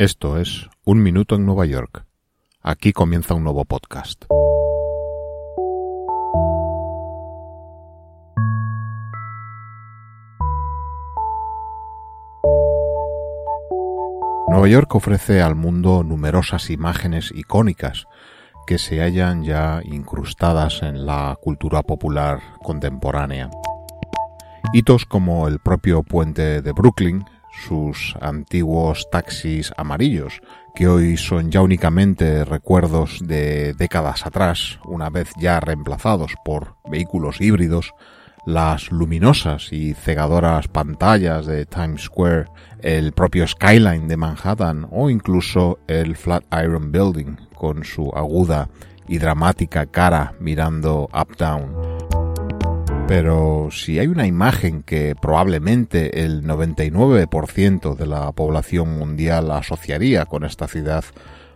Esto es Un Minuto en Nueva York. Aquí comienza un nuevo podcast. Nueva York ofrece al mundo numerosas imágenes icónicas que se hallan ya incrustadas en la cultura popular contemporánea. Hitos como el propio puente de Brooklyn, sus antiguos taxis amarillos, que hoy son ya únicamente recuerdos de décadas atrás, una vez ya reemplazados por vehículos híbridos, las luminosas y cegadoras pantallas de Times Square, el propio skyline de Manhattan o incluso el Flatiron Building con su aguda y dramática cara mirando uptown. Pero si hay una imagen que probablemente el 99% de la población mundial asociaría con esta ciudad,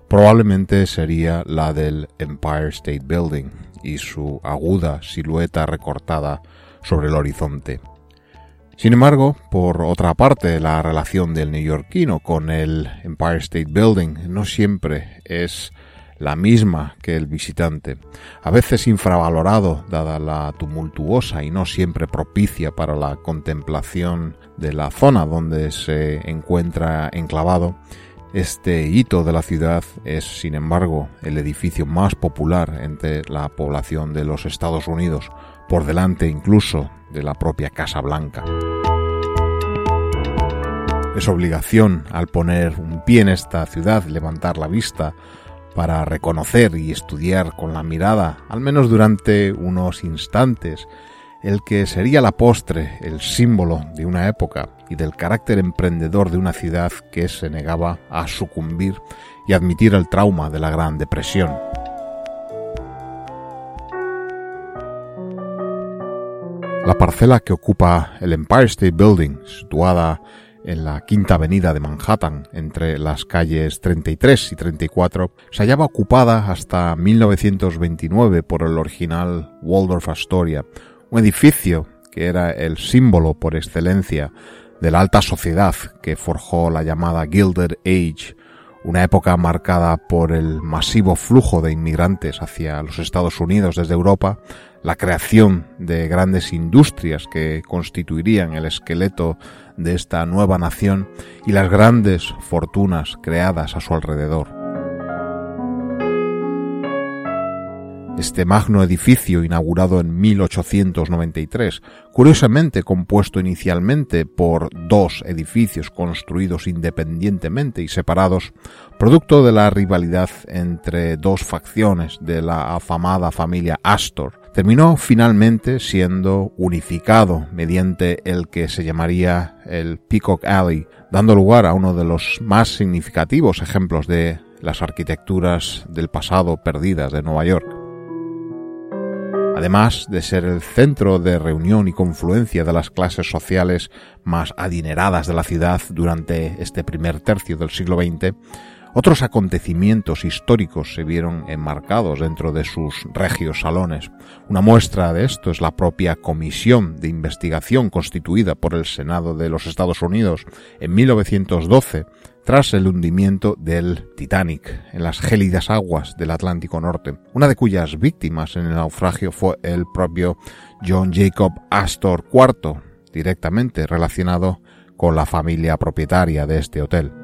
probablemente sería la del Empire State Building y su aguda silueta recortada sobre el horizonte. Sin embargo, por otra parte, la relación del neoyorquino con el Empire State Building no siempre es la misma que el visitante, a veces infravalorado dada la tumultuosa y no siempre propicia para la contemplación de la zona donde se encuentra enclavado, este hito de la ciudad es, sin embargo, el edificio más popular entre la población de los Estados Unidos, por delante incluso de la propia Casa Blanca. Es obligación al poner un pie en esta ciudad levantar la vista para reconocer y estudiar con la mirada, al menos durante unos instantes, el que sería la postre, el símbolo de una época y del carácter emprendedor de una ciudad que se negaba a sucumbir y admitir el trauma de la Gran Depresión. La parcela que ocupa el Empire State Building, situada en la Quinta Avenida de Manhattan, entre las calles 33 y 34, se hallaba ocupada hasta 1929 por el original Waldorf Astoria, un edificio que era el símbolo por excelencia de la alta sociedad que forjó la llamada Gilded Age, una época marcada por el masivo flujo de inmigrantes hacia los Estados Unidos desde Europa, la creación de grandes industrias que constituirían el esqueleto de esta nueva nación y las grandes fortunas creadas a su alrededor. Este magno edificio, inaugurado en 1893, curiosamente compuesto inicialmente por dos edificios construidos independientemente y separados, producto de la rivalidad entre dos facciones de la afamada familia Astor, terminó finalmente siendo unificado mediante el que se llamaría el Peacock Alley, dando lugar a uno de los más significativos ejemplos de las arquitecturas del pasado perdidas de Nueva York. Además de ser el centro de reunión y confluencia de las clases sociales más adineradas de la ciudad durante este primer tercio del siglo XX, otros acontecimientos históricos se vieron enmarcados dentro de sus regios salones. Una muestra de esto es la propia comisión de investigación constituida por el Senado de los Estados Unidos en 1912 tras el hundimiento del Titanic en las gélidas aguas del Atlántico Norte, una de cuyas víctimas en el naufragio fue el propio John Jacob Astor IV, directamente relacionado con la familia propietaria de este hotel.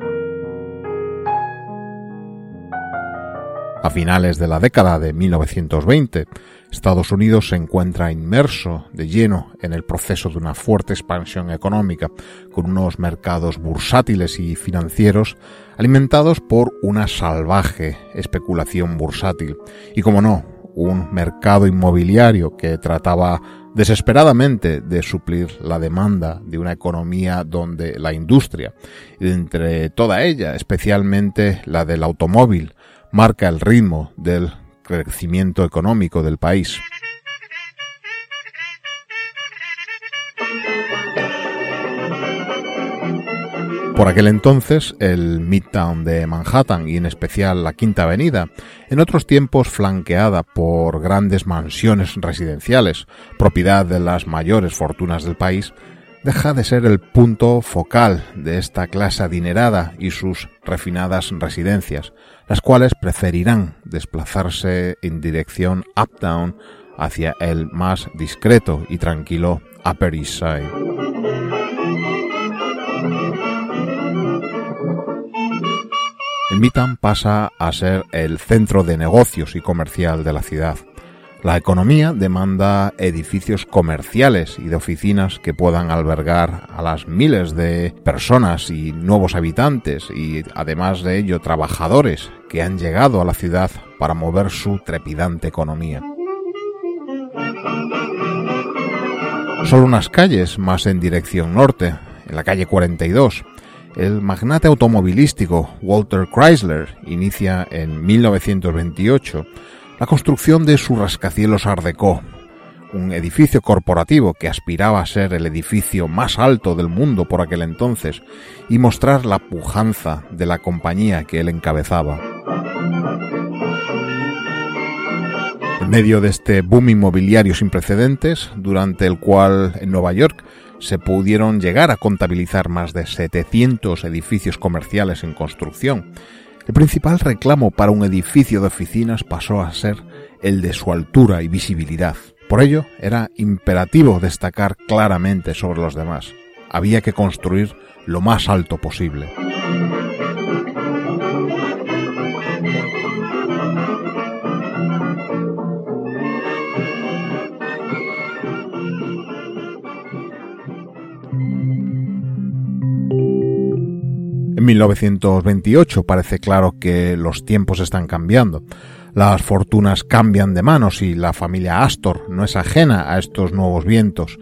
A finales de la década de 1920, Estados Unidos se encuentra inmerso de lleno en el proceso de una fuerte expansión económica, con unos mercados bursátiles y financieros alimentados por una salvaje especulación bursátil. Y, como no, un mercado inmobiliario que trataba desesperadamente de suplir la demanda de una economía donde la industria, entre toda ella, especialmente la del automóvil, marca el ritmo del crecimiento económico del país. Por aquel entonces, el Midtown de Manhattan y en especial la Quinta Avenida, en otros tiempos flanqueada por grandes mansiones residenciales, propiedad de las mayores fortunas del país, deja de ser el punto focal de esta clase adinerada y sus refinadas residencias, las cuales preferirán desplazarse en dirección uptown hacia el más discreto y tranquilo Upper East Side. El Midtown pasa a ser el centro de negocios y comercial de la ciudad. La economía demanda edificios comerciales y de oficinas que puedan albergar a las miles de personas y nuevos habitantes y además de ello trabajadores que han llegado a la ciudad para mover su trepidante economía. Solo unas calles más en dirección norte, en la calle 42, el magnate automovilístico Walter Chrysler inicia en 1928 la construcción de su rascacielos Art Deco, un edificio corporativo que aspiraba a ser el edificio más alto del mundo por aquel entonces y mostrar la pujanza de la compañía que él encabezaba. En medio de este boom inmobiliario sin precedentes, durante el cual en Nueva York se pudieron llegar a contabilizar más de 700 edificios comerciales en construcción el principal reclamo para un edificio de oficinas pasó a ser el de su altura y visibilidad. Por ello, era imperativo destacar claramente sobre los demás. Había que construir lo más alto posible. 1928 parece claro que los tiempos están cambiando. Las fortunas cambian de manos y la familia Astor no es ajena a estos nuevos vientos,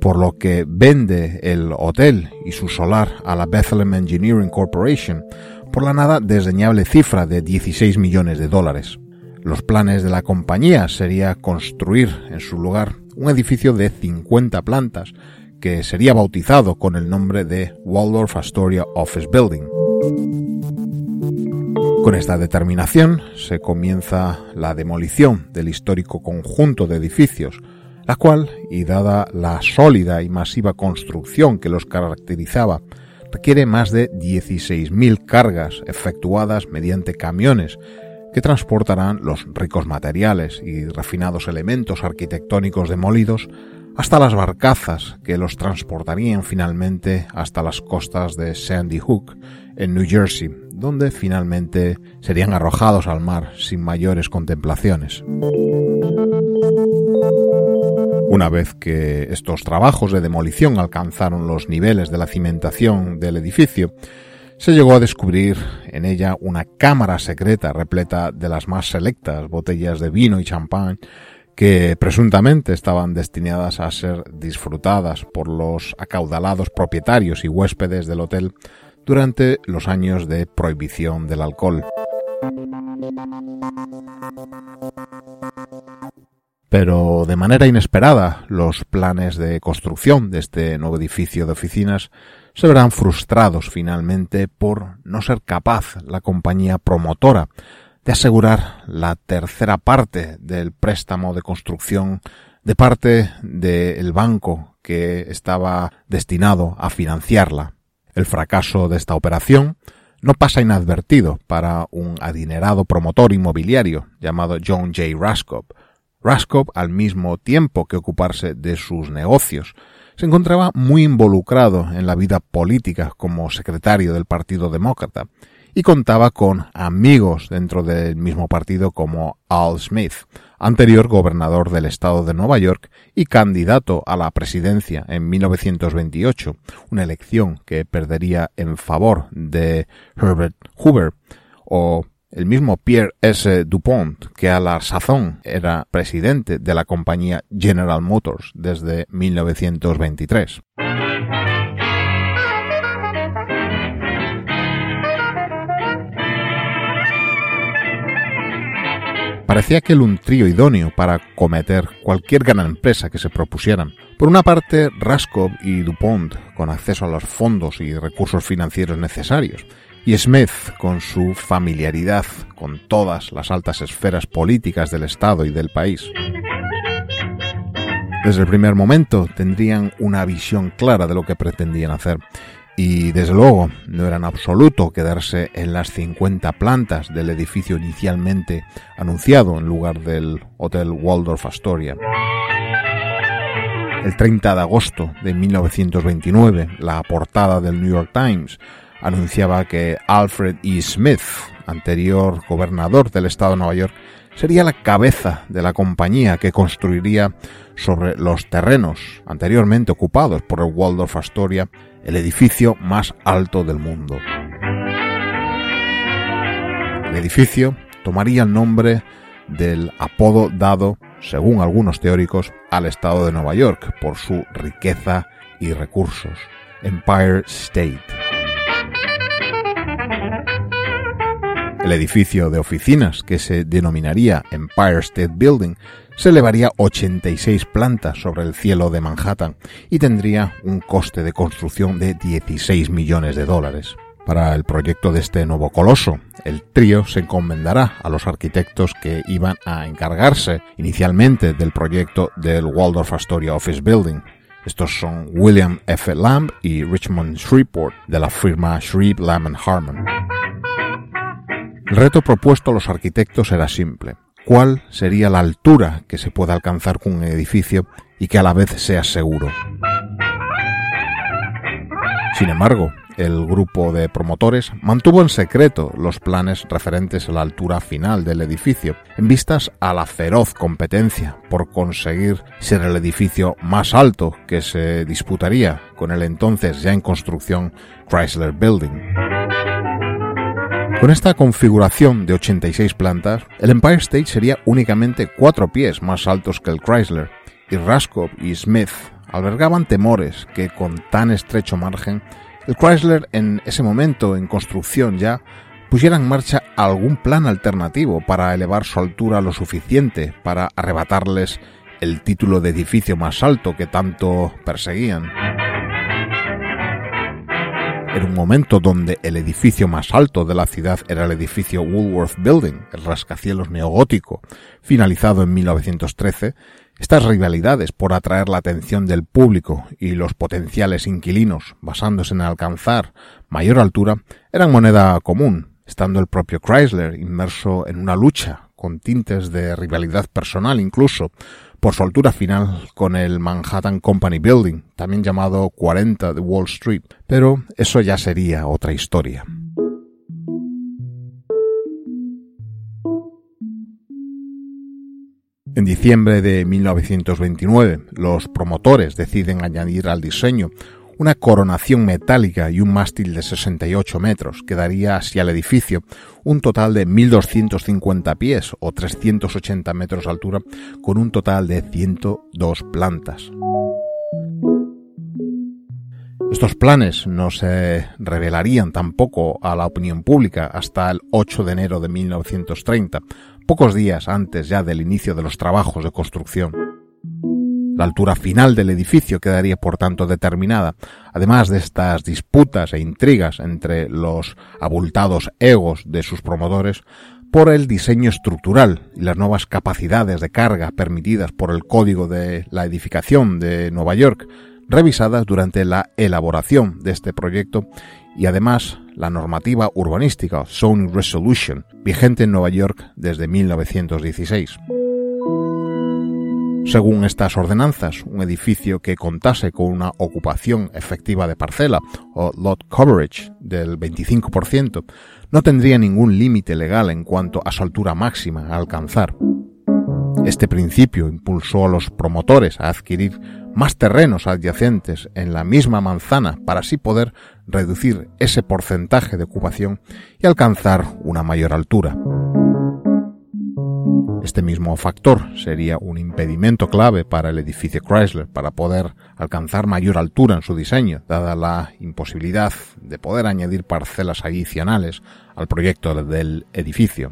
por lo que vende el hotel y su solar a la Bethlehem Engineering Corporation por la nada desdeñable cifra de 16 millones de dólares. Los planes de la compañía sería construir en su lugar un edificio de 50 plantas que sería bautizado con el nombre de Waldorf Astoria Office Building. Con esta determinación se comienza la demolición del histórico conjunto de edificios, la cual, y dada la sólida y masiva construcción que los caracterizaba, requiere más de 16.000 cargas efectuadas mediante camiones que transportarán los ricos materiales y refinados elementos arquitectónicos demolidos hasta las barcazas que los transportarían finalmente hasta las costas de Sandy Hook, en New Jersey, donde finalmente serían arrojados al mar sin mayores contemplaciones. Una vez que estos trabajos de demolición alcanzaron los niveles de la cimentación del edificio, se llegó a descubrir en ella una cámara secreta repleta de las más selectas botellas de vino y champán que presuntamente estaban destinadas a ser disfrutadas por los acaudalados propietarios y huéspedes del hotel durante los años de prohibición del alcohol. Pero de manera inesperada, los planes de construcción de este nuevo edificio de oficinas se verán frustrados finalmente por no ser capaz la compañía promotora de asegurar la tercera parte del préstamo de construcción de parte del banco que estaba destinado a financiarla. El fracaso de esta operación no pasa inadvertido para un adinerado promotor inmobiliario llamado John J. Raskop. Raskop, al mismo tiempo que ocuparse de sus negocios, se encontraba muy involucrado en la vida política como secretario del Partido Demócrata y contaba con amigos dentro del mismo partido como Al Smith, anterior gobernador del estado de Nueva York y candidato a la presidencia en 1928, una elección que perdería en favor de Herbert Hoover, o el mismo Pierre S. Dupont, que a la sazón era presidente de la compañía General Motors desde 1923. Parecía aquel un trío idóneo para cometer cualquier gran empresa que se propusieran. Por una parte, Raskov y Dupont, con acceso a los fondos y recursos financieros necesarios, y Smith, con su familiaridad con todas las altas esferas políticas del Estado y del país. Desde el primer momento tendrían una visión clara de lo que pretendían hacer y desde luego no era en absoluto quedarse en las 50 plantas del edificio inicialmente anunciado en lugar del Hotel Waldorf Astoria. El 30 de agosto de 1929, la portada del New York Times anunciaba que Alfred E. Smith, anterior gobernador del estado de Nueva York, sería la cabeza de la compañía que construiría sobre los terrenos anteriormente ocupados por el Waldorf Astoria el edificio más alto del mundo. El edificio tomaría el nombre del apodo dado, según algunos teóricos, al estado de Nueva York por su riqueza y recursos, Empire State. El edificio de oficinas, que se denominaría Empire State Building, se elevaría 86 plantas sobre el cielo de Manhattan y tendría un coste de construcción de 16 millones de dólares. Para el proyecto de este nuevo coloso, el trío se encomendará a los arquitectos que iban a encargarse inicialmente del proyecto del Waldorf Astoria Office Building. Estos son William F. Lamb y Richmond Shreveport de la firma Shreve, Lamb Harmon. El reto propuesto a los arquitectos era simple cuál sería la altura que se puede alcanzar con un edificio y que a la vez sea seguro. Sin embargo, el grupo de promotores mantuvo en secreto los planes referentes a la altura final del edificio, en vistas a la feroz competencia por conseguir ser el edificio más alto que se disputaría con el entonces ya en construcción Chrysler Building. Con esta configuración de 86 plantas, el Empire State sería únicamente cuatro pies más altos que el Chrysler, y Raskop y Smith albergaban temores que con tan estrecho margen, el Chrysler en ese momento en construcción ya pusiera en marcha algún plan alternativo para elevar su altura lo suficiente para arrebatarles el título de edificio más alto que tanto perseguían. Era un momento donde el edificio más alto de la ciudad era el edificio Woolworth Building, el rascacielos neogótico, finalizado en 1913. Estas rivalidades por atraer la atención del público y los potenciales inquilinos, basándose en alcanzar mayor altura, eran moneda común, estando el propio Chrysler inmerso en una lucha con tintes de rivalidad personal incluso por su altura final con el Manhattan Company Building, también llamado 40 de Wall Street, pero eso ya sería otra historia. En diciembre de 1929, los promotores deciden añadir al diseño una coronación metálica y un mástil de 68 metros, que daría así al edificio un total de 1.250 pies o 380 metros de altura, con un total de 102 plantas. Estos planes no se revelarían tampoco a la opinión pública hasta el 8 de enero de 1930, pocos días antes ya del inicio de los trabajos de construcción. La altura final del edificio quedaría por tanto determinada, además de estas disputas e intrigas entre los abultados egos de sus promotores, por el diseño estructural y las nuevas capacidades de carga permitidas por el Código de la Edificación de Nueva York, revisadas durante la elaboración de este proyecto y además la normativa urbanística Zone Resolution, vigente en Nueva York desde 1916. Según estas ordenanzas, un edificio que contase con una ocupación efectiva de parcela o lot coverage del 25% no tendría ningún límite legal en cuanto a su altura máxima a alcanzar. Este principio impulsó a los promotores a adquirir más terrenos adyacentes en la misma manzana para así poder reducir ese porcentaje de ocupación y alcanzar una mayor altura. Este mismo factor sería un impedimento clave para el edificio Chrysler para poder alcanzar mayor altura en su diseño, dada la imposibilidad de poder añadir parcelas adicionales al proyecto del edificio.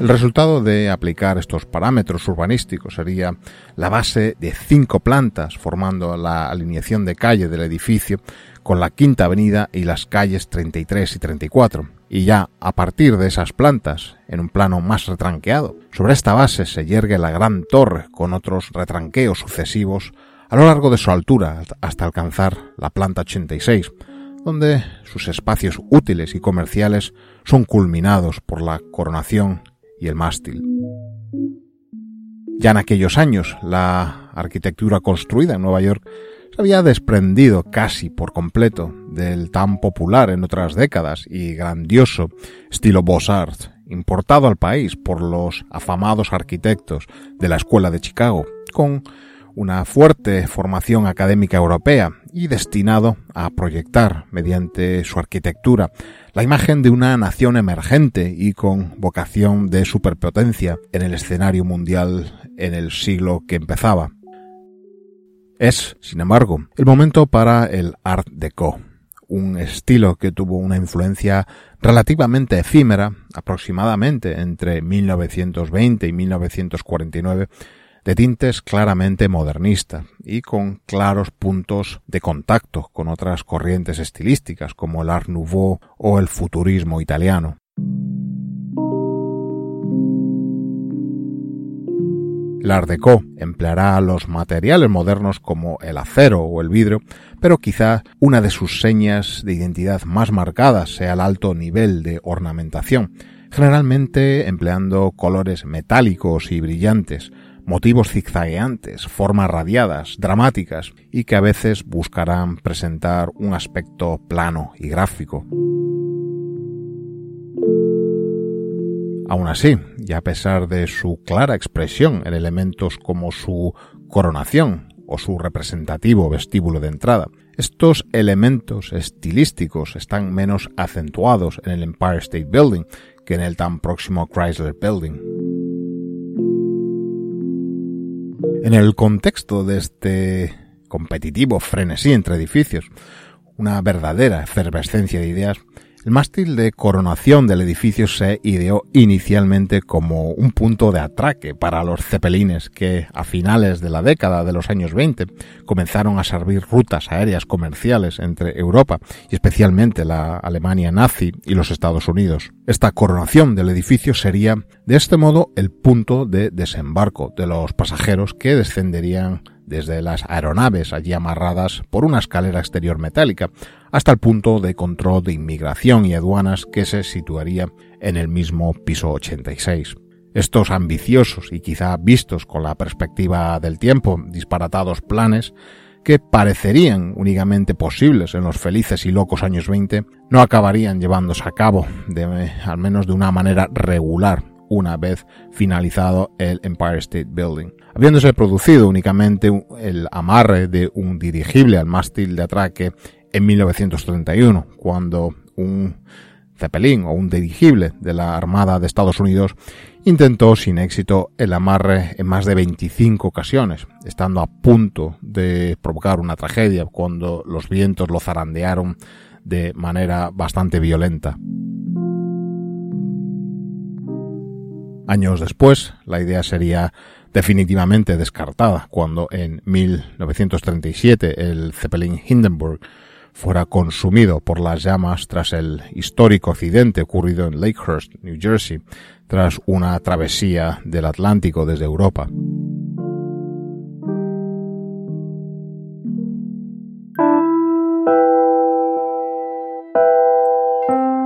El resultado de aplicar estos parámetros urbanísticos sería la base de cinco plantas formando la alineación de calle del edificio con la Quinta Avenida y las calles 33 y 34. Y ya a partir de esas plantas, en un plano más retranqueado, sobre esta base se yergue la gran torre con otros retranqueos sucesivos a lo largo de su altura hasta alcanzar la planta 86, donde sus espacios útiles y comerciales son culminados por la coronación y el mástil. Ya en aquellos años, la arquitectura construida en Nueva York se había desprendido casi por completo del tan popular en otras décadas y grandioso estilo Beaux-Arts, importado al país por los afamados arquitectos de la Escuela de Chicago, con una fuerte formación académica europea y destinado a proyectar mediante su arquitectura la imagen de una nación emergente y con vocación de superpotencia en el escenario mundial en el siglo que empezaba. Es, sin embargo, el momento para el Art Deco, un estilo que tuvo una influencia relativamente efímera, aproximadamente entre 1920 y 1949, de tintes claramente modernistas y con claros puntos de contacto con otras corrientes estilísticas como el Art Nouveau o el futurismo italiano. El Art Deco empleará los materiales modernos como el acero o el vidrio, pero quizá una de sus señas de identidad más marcadas sea el alto nivel de ornamentación, generalmente empleando colores metálicos y brillantes, motivos zigzagueantes, formas radiadas, dramáticas y que a veces buscarán presentar un aspecto plano y gráfico. Aún así, y a pesar de su clara expresión en elementos como su coronación o su representativo vestíbulo de entrada, estos elementos estilísticos están menos acentuados en el Empire State Building que en el tan próximo Chrysler Building. En el contexto de este competitivo frenesí entre edificios, una verdadera efervescencia de ideas, el mástil de coronación del edificio se ideó inicialmente como un punto de atraque para los cepelines que a finales de la década de los años 20 comenzaron a servir rutas aéreas comerciales entre Europa y especialmente la Alemania nazi y los Estados Unidos. Esta coronación del edificio sería de este modo el punto de desembarco de los pasajeros que descenderían desde las aeronaves allí amarradas por una escalera exterior metálica hasta el punto de control de inmigración y aduanas que se situaría en el mismo piso 86. Estos ambiciosos y quizá vistos con la perspectiva del tiempo disparatados planes que parecerían únicamente posibles en los felices y locos años 20, no acabarían llevándose a cabo, de, al menos de una manera regular, una vez finalizado el Empire State Building, habiéndose producido únicamente el amarre de un dirigible al mástil de atraque en 1931, cuando un Zeppelin o un dirigible de la Armada de Estados Unidos intentó sin éxito el amarre en más de 25 ocasiones, estando a punto de provocar una tragedia cuando los vientos lo zarandearon de manera bastante violenta. Años después, la idea sería definitivamente descartada cuando en 1937 el Zeppelin Hindenburg fuera consumido por las llamas tras el histórico accidente ocurrido en Lakehurst, New Jersey, tras una travesía del Atlántico desde Europa.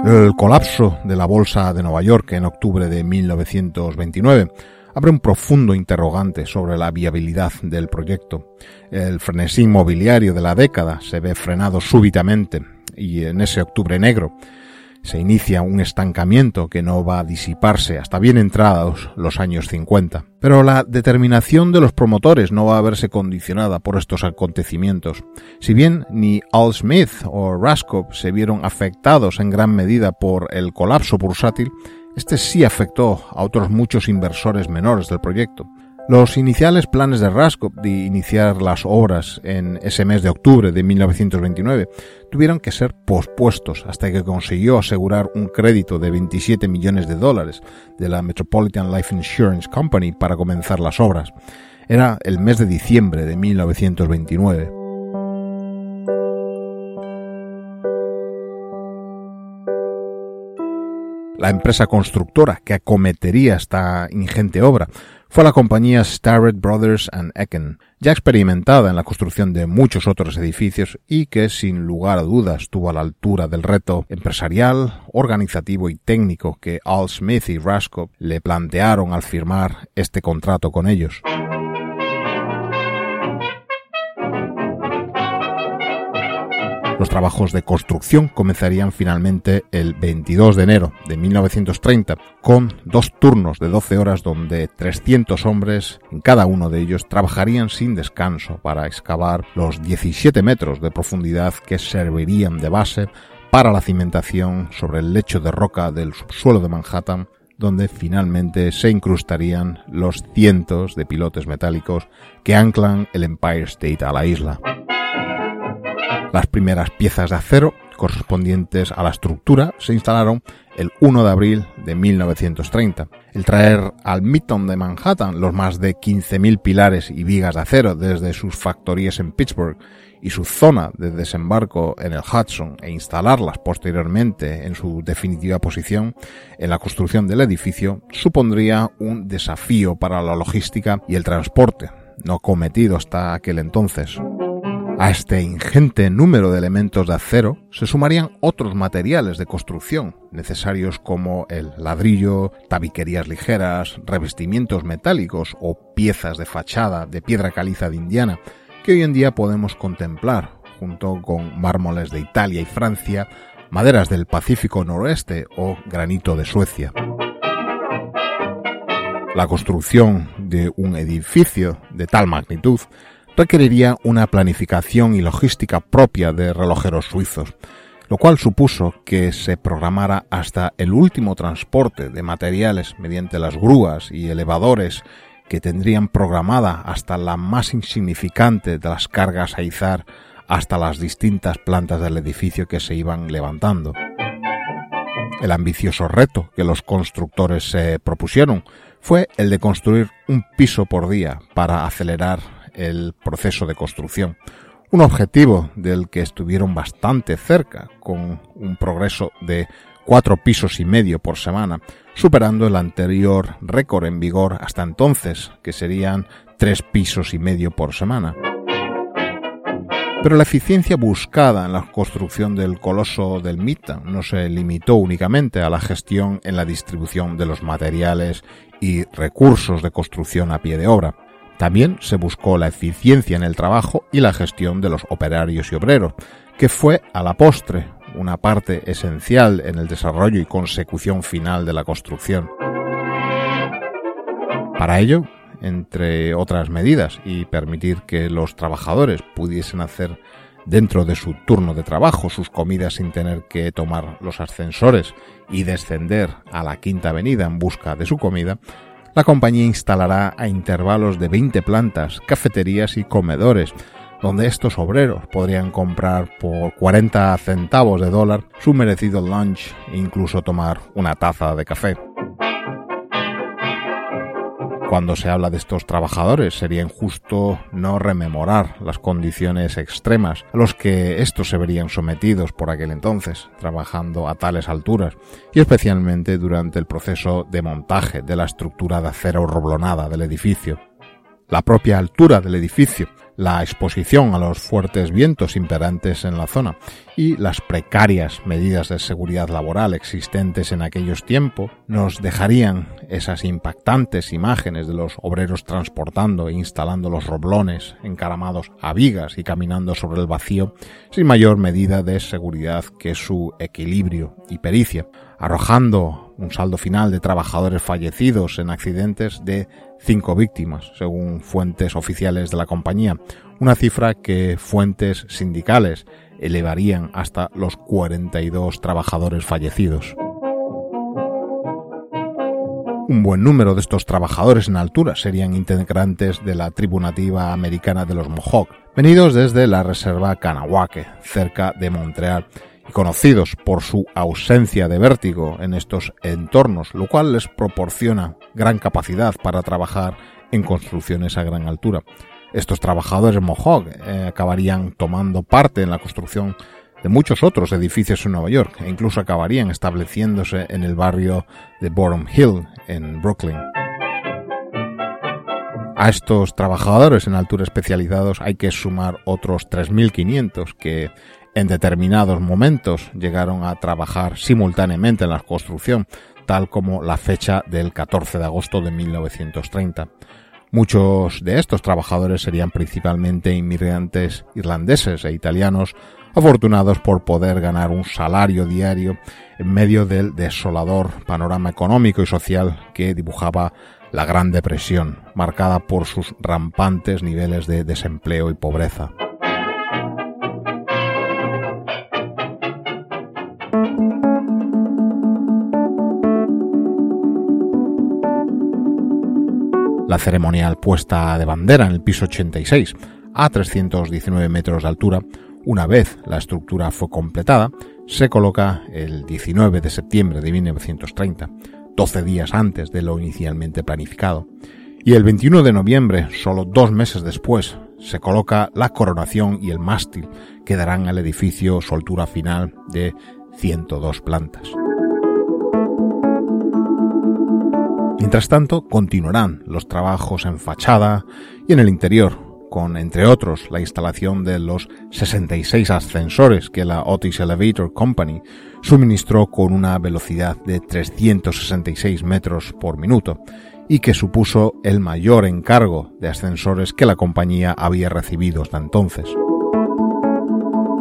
El colapso de la Bolsa de Nueva York en octubre de 1929 abre un profundo interrogante sobre la viabilidad del proyecto. El frenesí inmobiliario de la década se ve frenado súbitamente y en ese octubre negro se inicia un estancamiento que no va a disiparse hasta bien entrados los años 50. Pero la determinación de los promotores no va a verse condicionada por estos acontecimientos. Si bien ni Al Smith o Raskop se vieron afectados en gran medida por el colapso bursátil, este sí afectó a otros muchos inversores menores del proyecto. Los iniciales planes de Raskop de iniciar las obras en ese mes de octubre de 1929 tuvieron que ser pospuestos hasta que consiguió asegurar un crédito de 27 millones de dólares de la Metropolitan Life Insurance Company para comenzar las obras. Era el mes de diciembre de 1929. La empresa constructora que acometería esta ingente obra fue la compañía Starrett Brothers and Ecken, ya experimentada en la construcción de muchos otros edificios y que sin lugar a dudas tuvo a la altura del reto empresarial, organizativo y técnico que Al Smith y Raskop le plantearon al firmar este contrato con ellos. Los trabajos de construcción comenzarían finalmente el 22 de enero de 1930 con dos turnos de 12 horas donde 300 hombres en cada uno de ellos trabajarían sin descanso para excavar los 17 metros de profundidad que servirían de base para la cimentación sobre el lecho de roca del subsuelo de Manhattan donde finalmente se incrustarían los cientos de pilotes metálicos que anclan el Empire State a la isla. Las primeras piezas de acero correspondientes a la estructura se instalaron el 1 de abril de 1930. El traer al Midtown de Manhattan los más de 15.000 pilares y vigas de acero desde sus factorías en Pittsburgh y su zona de desembarco en el Hudson e instalarlas posteriormente en su definitiva posición en la construcción del edificio supondría un desafío para la logística y el transporte, no cometido hasta aquel entonces. A este ingente número de elementos de acero se sumarían otros materiales de construcción necesarios como el ladrillo, tabiquerías ligeras, revestimientos metálicos o piezas de fachada de piedra caliza de Indiana que hoy en día podemos contemplar junto con mármoles de Italia y Francia, maderas del Pacífico noroeste o granito de Suecia. La construcción de un edificio de tal magnitud requeriría una planificación y logística propia de relojeros suizos, lo cual supuso que se programara hasta el último transporte de materiales mediante las grúas y elevadores que tendrían programada hasta la más insignificante de las cargas a izar hasta las distintas plantas del edificio que se iban levantando. El ambicioso reto que los constructores se propusieron fue el de construir un piso por día para acelerar el proceso de construcción. Un objetivo del que estuvieron bastante cerca, con un progreso de cuatro pisos y medio por semana, superando el anterior récord en vigor hasta entonces, que serían tres pisos y medio por semana. Pero la eficiencia buscada en la construcción del coloso del Mita no se limitó únicamente a la gestión en la distribución de los materiales y recursos de construcción a pie de obra. También se buscó la eficiencia en el trabajo y la gestión de los operarios y obreros, que fue a la postre una parte esencial en el desarrollo y consecución final de la construcción. Para ello, entre otras medidas, y permitir que los trabajadores pudiesen hacer dentro de su turno de trabajo sus comidas sin tener que tomar los ascensores y descender a la quinta avenida en busca de su comida, la compañía instalará a intervalos de 20 plantas, cafeterías y comedores, donde estos obreros podrían comprar por 40 centavos de dólar su merecido lunch e incluso tomar una taza de café. Cuando se habla de estos trabajadores sería injusto no rememorar las condiciones extremas a los que estos se verían sometidos por aquel entonces, trabajando a tales alturas, y especialmente durante el proceso de montaje de la estructura de acero roblonada del edificio. La propia altura del edificio la exposición a los fuertes vientos imperantes en la zona y las precarias medidas de seguridad laboral existentes en aquellos tiempos nos dejarían esas impactantes imágenes de los obreros transportando e instalando los roblones encaramados a vigas y caminando sobre el vacío sin mayor medida de seguridad que su equilibrio y pericia, arrojando un saldo final de trabajadores fallecidos en accidentes de cinco víctimas, según fuentes oficiales de la compañía, una cifra que fuentes sindicales elevarían hasta los 42 trabajadores fallecidos. Un buen número de estos trabajadores en altura serían integrantes de la tribu nativa americana de los Mohawk, venidos desde la reserva Kanawake, cerca de Montreal, y conocidos por su ausencia de vértigo en estos entornos, lo cual les proporciona gran capacidad para trabajar en construcciones a gran altura. Estos trabajadores Mohawk eh, acabarían tomando parte en la construcción de muchos otros edificios en Nueva York e incluso acabarían estableciéndose en el barrio de Bottom Hill, en Brooklyn. A estos trabajadores en altura especializados hay que sumar otros 3.500 que en determinados momentos llegaron a trabajar simultáneamente en la construcción, tal como la fecha del 14 de agosto de 1930. Muchos de estos trabajadores serían principalmente inmigrantes irlandeses e italianos afortunados por poder ganar un salario diario en medio del desolador panorama económico y social que dibujaba la Gran Depresión, marcada por sus rampantes niveles de desempleo y pobreza. La ceremonial puesta de bandera en el piso 86, a 319 metros de altura, una vez la estructura fue completada, se coloca el 19 de septiembre de 1930, 12 días antes de lo inicialmente planificado. Y el 21 de noviembre, solo dos meses después, se coloca la coronación y el mástil que darán al edificio su altura final de 102 plantas. Mientras tanto, continuarán los trabajos en fachada y en el interior, con, entre otros, la instalación de los 66 ascensores que la Otis Elevator Company suministró con una velocidad de 366 metros por minuto y que supuso el mayor encargo de ascensores que la compañía había recibido hasta entonces.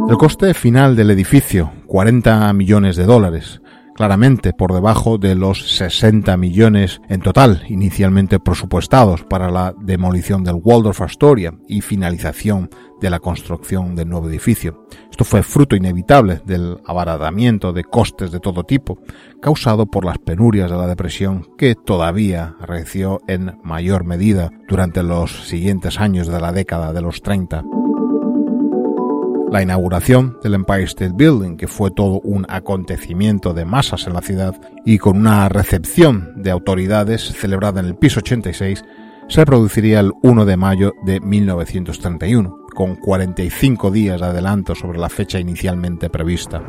El coste final del edificio, 40 millones de dólares, claramente por debajo de los 60 millones en total inicialmente presupuestados para la demolición del Waldorf Astoria y finalización de la construcción del nuevo edificio. Esto fue fruto inevitable del abaratamiento de costes de todo tipo, causado por las penurias de la depresión que todavía reció en mayor medida durante los siguientes años de la década de los 30 la inauguración del Empire State Building, que fue todo un acontecimiento de masas en la ciudad, y con una recepción de autoridades celebrada en el piso 86, se produciría el 1 de mayo de 1931, con 45 días de adelanto sobre la fecha inicialmente prevista.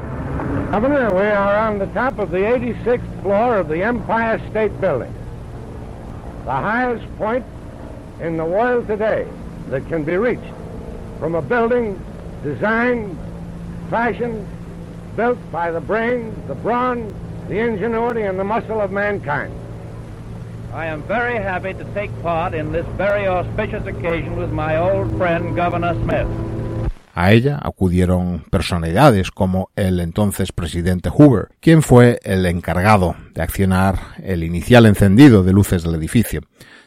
Governor, we are on the top of the 86th floor of the Empire State Building, the highest point in the world today that can be reached from a building designed, fashioned, built by the brain, the brawn, the ingenuity, and the muscle of mankind. I am very happy to take part in this very auspicious occasion with my old friend Governor Smith. A ella acudieron personalidades como el entonces presidente Hoover, quien fue el encargado de accionar el inicial encendido de luces del edificio.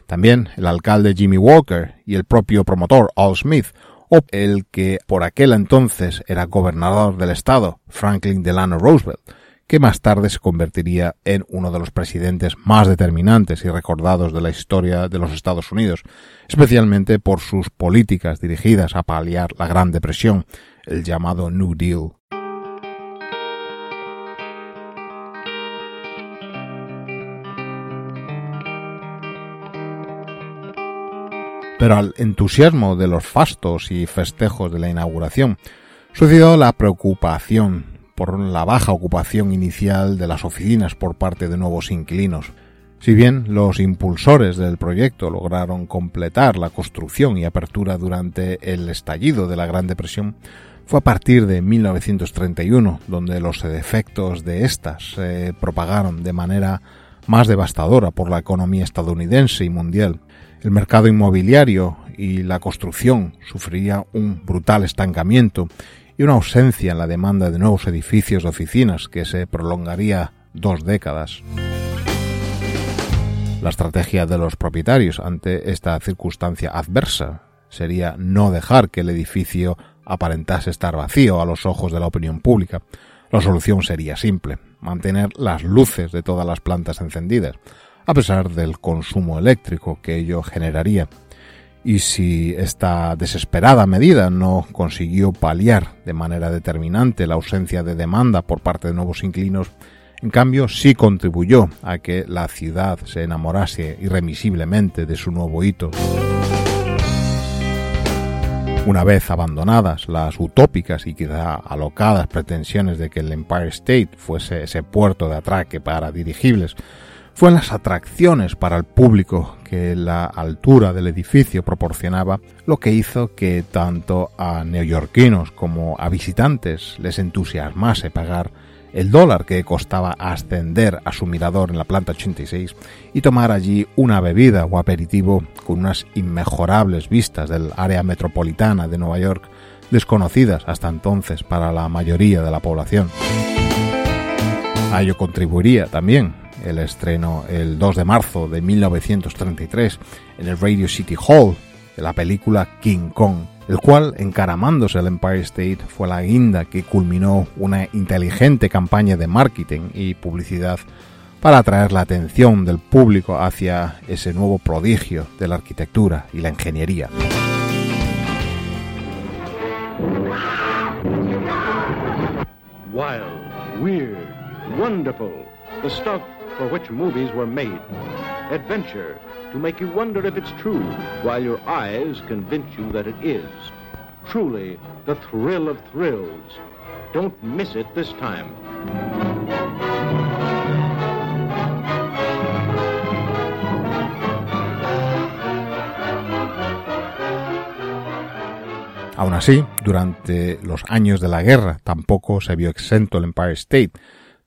También el alcalde Jimmy Walker y el propio promotor Al Smith, o el que por aquel entonces era gobernador del estado, Franklin Delano Roosevelt, que más tarde se convertiría en uno de los presidentes más determinantes y recordados de la historia de los Estados Unidos, especialmente por sus políticas dirigidas a paliar la Gran Depresión, el llamado New Deal. Pero al entusiasmo de los fastos y festejos de la inauguración sucedió la preocupación por la baja ocupación inicial de las oficinas por parte de nuevos inquilinos. Si bien los impulsores del proyecto lograron completar la construcción y apertura durante el estallido de la Gran Depresión, fue a partir de 1931 donde los defectos de éstas se propagaron de manera más devastadora por la economía estadounidense y mundial el mercado inmobiliario y la construcción sufriría un brutal estancamiento y una ausencia en la demanda de nuevos edificios de oficinas que se prolongaría dos décadas. La estrategia de los propietarios ante esta circunstancia adversa sería no dejar que el edificio aparentase estar vacío a los ojos de la opinión pública. La solución sería simple, mantener las luces de todas las plantas encendidas, a pesar del consumo eléctrico que ello generaría. Y si esta desesperada medida no consiguió paliar de manera determinante la ausencia de demanda por parte de nuevos inquilinos, en cambio, sí contribuyó a que la ciudad se enamorase irremisiblemente de su nuevo hito. Una vez abandonadas las utópicas y quizá alocadas pretensiones de que el Empire State fuese ese puerto de atraque para dirigibles, fue en las atracciones para el público que la altura del edificio proporcionaba lo que hizo que tanto a neoyorquinos como a visitantes les entusiasmase pagar el dólar que costaba ascender a su mirador en la planta 86 y tomar allí una bebida o aperitivo con unas inmejorables vistas del área metropolitana de Nueva York desconocidas hasta entonces para la mayoría de la población. A ello contribuiría también el estreno el 2 de marzo de 1933 en el Radio City Hall de la película King Kong el cual, encaramándose al Empire State, fue la guinda que culminó una inteligente campaña de marketing y publicidad para atraer la atención del público hacia ese nuevo prodigio de la arquitectura y la ingeniería. Wild, weird, wonderful, the stuff for which movies were made. Adventure, to make you wonder if it's true, while your eyes convince you that it is. Truly, the thrill of thrills. Don't miss it this time. Aún así, durante los años de la guerra tampoco se vio exento el Empire State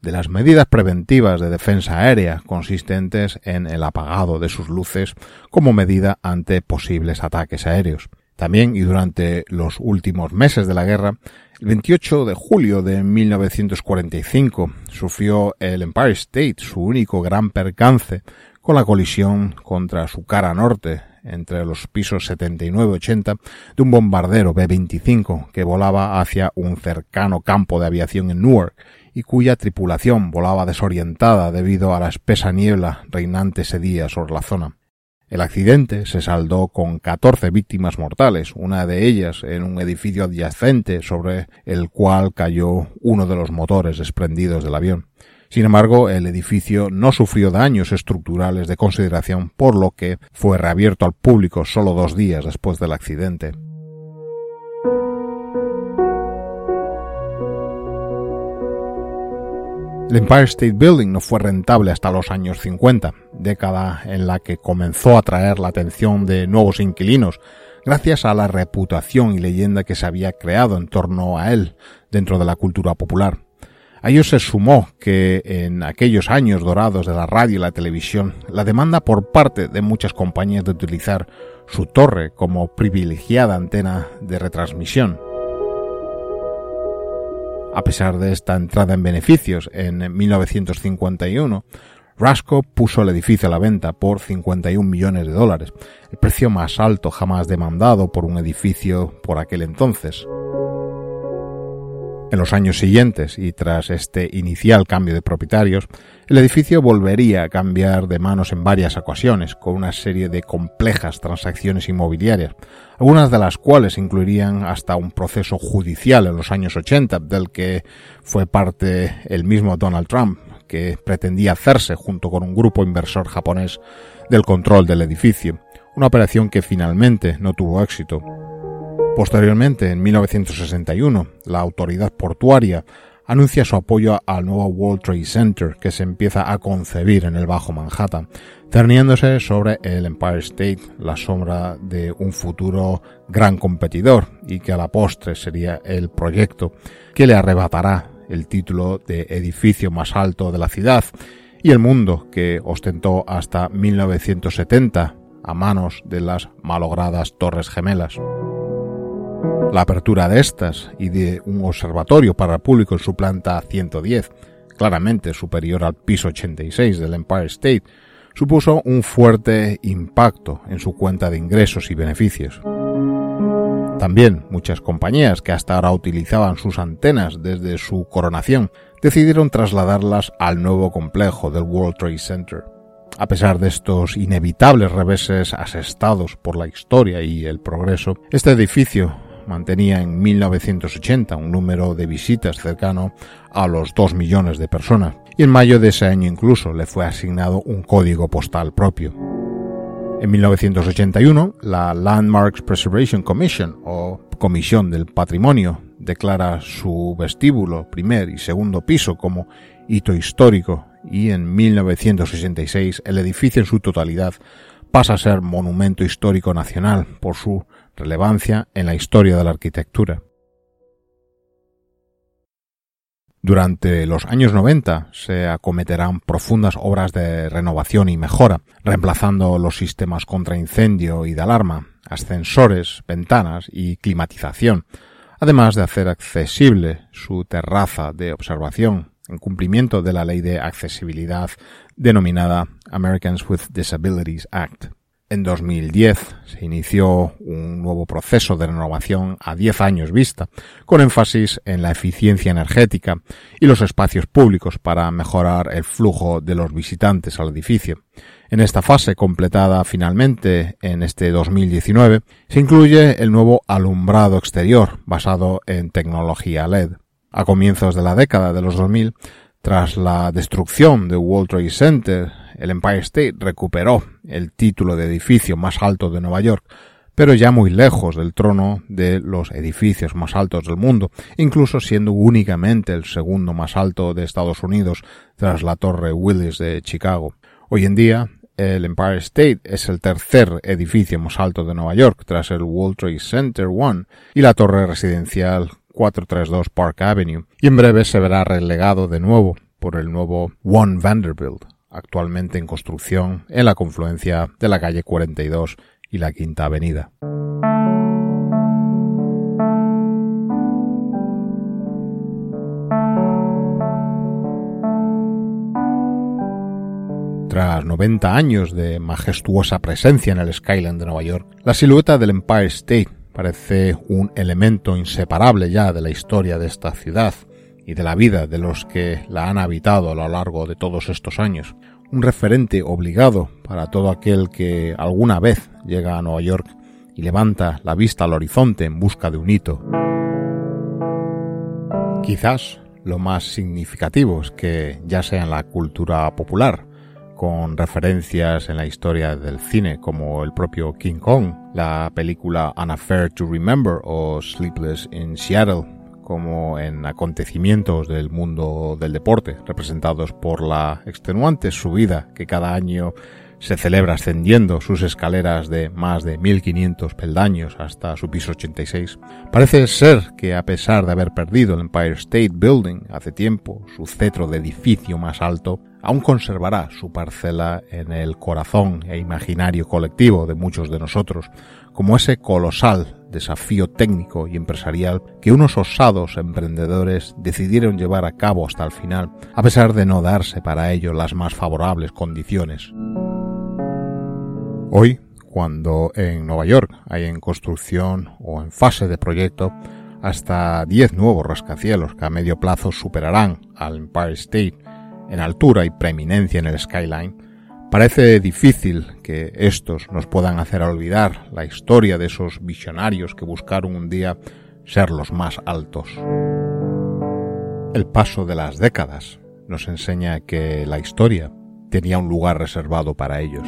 de las medidas preventivas de defensa aérea consistentes en el apagado de sus luces como medida ante posibles ataques aéreos. También y durante los últimos meses de la guerra, el 28 de julio de 1945 sufrió el Empire State su único gran percance con la colisión contra su cara norte entre los pisos 79 y 80 de un bombardero B-25 que volaba hacia un cercano campo de aviación en Newark y cuya tripulación volaba desorientada debido a la espesa niebla reinante ese día sobre la zona. El accidente se saldó con 14 víctimas mortales, una de ellas en un edificio adyacente sobre el cual cayó uno de los motores desprendidos del avión. Sin embargo, el edificio no sufrió daños estructurales de consideración, por lo que fue reabierto al público solo dos días después del accidente. El Empire State Building no fue rentable hasta los años 50, década en la que comenzó a atraer la atención de nuevos inquilinos, gracias a la reputación y leyenda que se había creado en torno a él dentro de la cultura popular. A ello se sumó que en aquellos años dorados de la radio y la televisión, la demanda por parte de muchas compañías de utilizar su torre como privilegiada antena de retransmisión a pesar de esta entrada en beneficios en 1951, Rasco puso el edificio a la venta por 51 millones de dólares, el precio más alto jamás demandado por un edificio por aquel entonces. En los años siguientes y tras este inicial cambio de propietarios, el edificio volvería a cambiar de manos en varias ocasiones, con una serie de complejas transacciones inmobiliarias, algunas de las cuales incluirían hasta un proceso judicial en los años 80, del que fue parte el mismo Donald Trump, que pretendía hacerse junto con un grupo inversor japonés del control del edificio, una operación que finalmente no tuvo éxito. Posteriormente, en 1961, la autoridad portuaria anuncia su apoyo al nuevo World Trade Center que se empieza a concebir en el Bajo Manhattan, cerniéndose sobre el Empire State, la sombra de un futuro gran competidor y que a la postre sería el proyecto que le arrebatará el título de edificio más alto de la ciudad y el mundo que ostentó hasta 1970 a manos de las malogradas Torres Gemelas. La apertura de estas y de un observatorio para el público en su planta 110, claramente superior al piso 86 del Empire State, supuso un fuerte impacto en su cuenta de ingresos y beneficios. También muchas compañías que hasta ahora utilizaban sus antenas desde su coronación decidieron trasladarlas al nuevo complejo del World Trade Center. A pesar de estos inevitables reveses asestados por la historia y el progreso, este edificio mantenía en 1980 un número de visitas cercano a los 2 millones de personas y en mayo de ese año incluso le fue asignado un código postal propio. En 1981, la Landmarks Preservation Commission, o Comisión del Patrimonio, declara su vestíbulo, primer y segundo piso como hito histórico y en 1966 el edificio en su totalidad pasa a ser monumento histórico nacional por su relevancia en la historia de la arquitectura. Durante los años 90 se acometerán profundas obras de renovación y mejora, reemplazando los sistemas contra incendio y de alarma, ascensores, ventanas y climatización, además de hacer accesible su terraza de observación en cumplimiento de la ley de accesibilidad denominada Americans with Disabilities Act. En 2010 se inició un nuevo proceso de renovación a 10 años vista, con énfasis en la eficiencia energética y los espacios públicos para mejorar el flujo de los visitantes al edificio. En esta fase, completada finalmente en este 2019, se incluye el nuevo alumbrado exterior basado en tecnología LED. A comienzos de la década de los 2000, tras la destrucción de World Trade Center el Empire State recuperó el título de edificio más alto de Nueva York, pero ya muy lejos del trono de los edificios más altos del mundo, incluso siendo únicamente el segundo más alto de Estados Unidos tras la Torre Willis de Chicago. Hoy en día, el Empire State es el tercer edificio más alto de Nueva York tras el World Trade Center One y la torre residencial 432 Park Avenue, y en breve se verá relegado de nuevo por el nuevo One Vanderbilt, actualmente en construcción en la confluencia de la calle 42 y la Quinta Avenida. Tras 90 años de majestuosa presencia en el Skyline de Nueva York, la silueta del Empire State parece un elemento inseparable ya de la historia de esta ciudad, de la vida de los que la han habitado a lo largo de todos estos años. Un referente obligado para todo aquel que alguna vez llega a Nueva York y levanta la vista al horizonte en busca de un hito. Quizás lo más significativo es que ya sea en la cultura popular, con referencias en la historia del cine como el propio King Kong, la película An Affair to Remember o Sleepless in Seattle, como en acontecimientos del mundo del deporte, representados por la extenuante subida que cada año se celebra ascendiendo sus escaleras de más de 1500 peldaños hasta su piso 86. Parece ser que a pesar de haber perdido el Empire State Building hace tiempo, su cetro de edificio más alto, aún conservará su parcela en el corazón e imaginario colectivo de muchos de nosotros, como ese colosal desafío técnico y empresarial que unos osados emprendedores decidieron llevar a cabo hasta el final, a pesar de no darse para ello las más favorables condiciones. Hoy, cuando en Nueva York hay en construcción o en fase de proyecto hasta 10 nuevos rascacielos que a medio plazo superarán al Empire State en altura y preeminencia en el skyline, Parece difícil que estos nos puedan hacer olvidar la historia de esos visionarios que buscaron un día ser los más altos. El paso de las décadas nos enseña que la historia tenía un lugar reservado para ellos.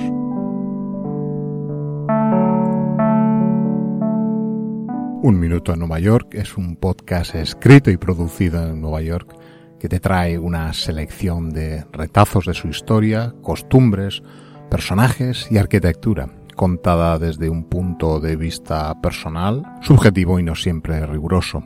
Un Minuto en Nueva York es un podcast escrito y producido en Nueva York que te trae una selección de retazos de su historia, costumbres, personajes y arquitectura, contada desde un punto de vista personal, subjetivo y no siempre riguroso.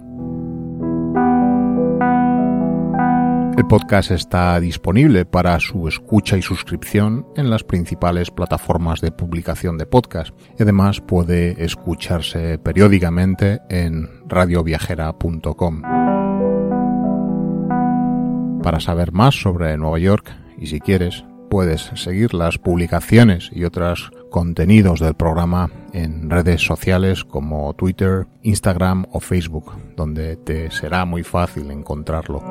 El podcast está disponible para su escucha y suscripción en las principales plataformas de publicación de podcast y además puede escucharse periódicamente en radioviajera.com. Para saber más sobre Nueva York y si quieres, puedes seguir las publicaciones y otros contenidos del programa en redes sociales como Twitter, Instagram o Facebook, donde te será muy fácil encontrarlo.